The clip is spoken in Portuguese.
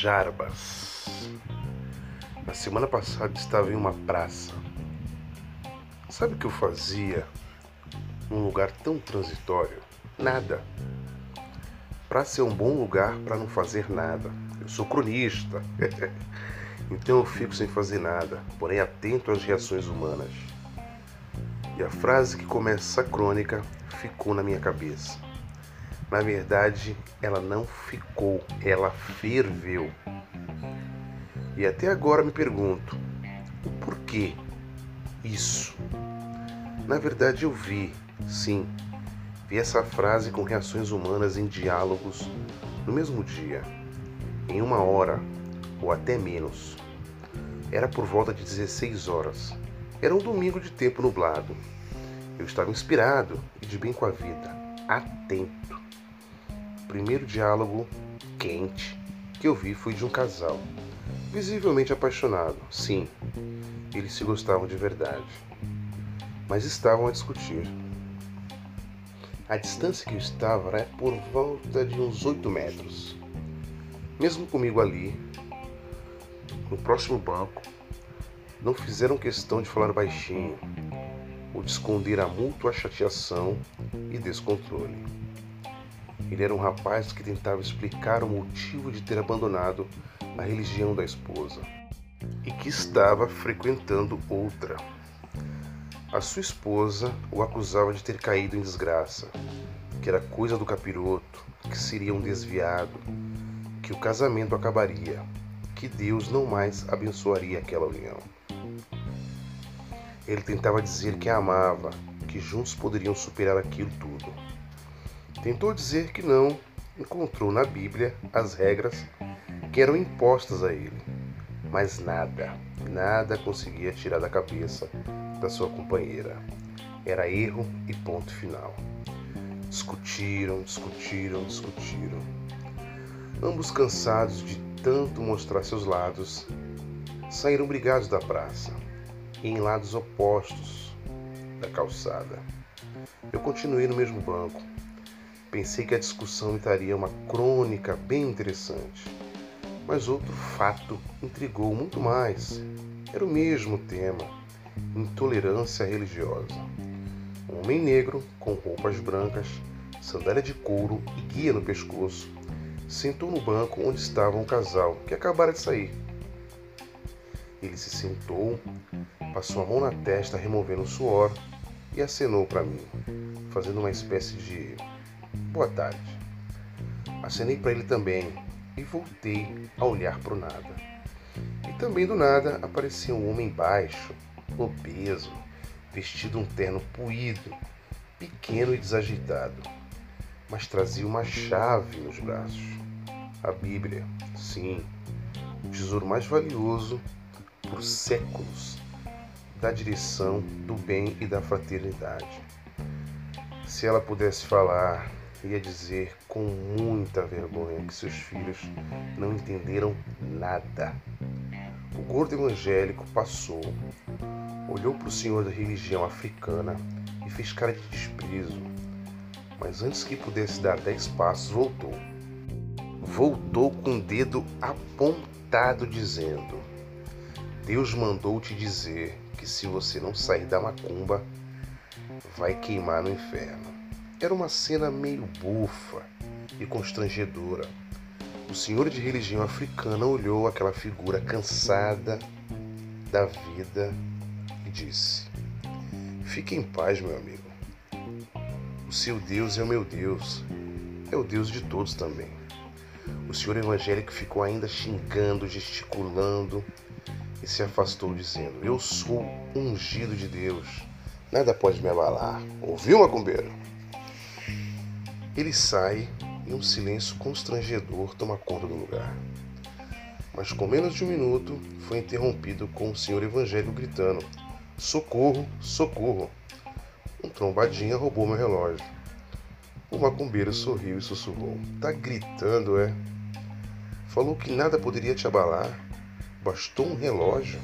Jarbas. Na semana passada estava em uma praça. Sabe o que eu fazia num lugar tão transitório? Nada. Praça é um bom lugar para não fazer nada. Eu sou cronista. então eu fico sem fazer nada, porém atento às reações humanas. E a frase que começa a crônica ficou na minha cabeça. Na verdade, ela não ficou, ela ferveu. E até agora me pergunto: o porquê isso? Na verdade, eu vi, sim, vi essa frase com reações humanas em diálogos no mesmo dia, em uma hora ou até menos. Era por volta de 16 horas. Era um domingo de tempo nublado. Eu estava inspirado e de bem com a vida, atento primeiro diálogo quente que eu vi foi de um casal, visivelmente apaixonado. Sim, eles se gostavam de verdade, mas estavam a discutir. A distância que eu estava era por volta de uns 8 metros. Mesmo comigo ali, no próximo banco, não fizeram questão de falar baixinho ou de esconder a mútua chateação e descontrole. Ele era um rapaz que tentava explicar o motivo de ter abandonado a religião da esposa e que estava frequentando outra. A sua esposa o acusava de ter caído em desgraça, que era coisa do capiroto, que seria um desviado, que o casamento acabaria, que Deus não mais abençoaria aquela união. Ele tentava dizer que a amava, que juntos poderiam superar aquilo tudo. Tentou dizer que não encontrou na Bíblia as regras que eram impostas a ele, mas nada, nada conseguia tirar da cabeça da sua companheira. Era erro e ponto final. Discutiram, discutiram, discutiram. Ambos cansados de tanto mostrar seus lados, saíram brigados da praça, em lados opostos da calçada. Eu continuei no mesmo banco, Pensei que a discussão estaria uma crônica bem interessante, mas outro fato intrigou muito mais. Era o mesmo tema: intolerância religiosa. Um homem negro, com roupas brancas, sandália de couro e guia no pescoço, sentou no banco onde estava um casal que acabara de sair. Ele se sentou, passou a mão na testa, removendo o suor, e acenou para mim, fazendo uma espécie de Boa tarde. Acenei para ele também e voltei a olhar para o nada. E também do nada apareceu um homem baixo, obeso, vestido um terno puído, pequeno e desajeitado, mas trazia uma chave nos braços. A Bíblia, sim, o tesouro mais valioso por séculos da direção do bem e da fraternidade. Se ela pudesse falar, ia dizer com muita vergonha que seus filhos não entenderam nada. O gordo evangélico passou, olhou para o senhor da religião africana e fez cara de desprezo. Mas antes que pudesse dar dez passos, voltou. Voltou com o dedo apontado, dizendo: Deus mandou te dizer que se você não sair da macumba, vai queimar no inferno. Era uma cena meio bufa e constrangedora. O senhor de religião africana olhou aquela figura cansada da vida e disse: Fique em paz, meu amigo. O seu Deus é o meu Deus, é o Deus de todos também. O senhor evangélico ficou ainda xingando, gesticulando e se afastou, dizendo: Eu sou ungido de Deus, nada pode me abalar. Ouviu, macumbeiro? Ele sai e um silêncio constrangedor toma conta do lugar. Mas com menos de um minuto foi interrompido com o senhor evangélico gritando: Socorro, socorro! Um trombadinha roubou meu relógio. O macumbeiro sorriu e sussurrou: Tá gritando, é? Falou que nada poderia te abalar. Bastou um relógio.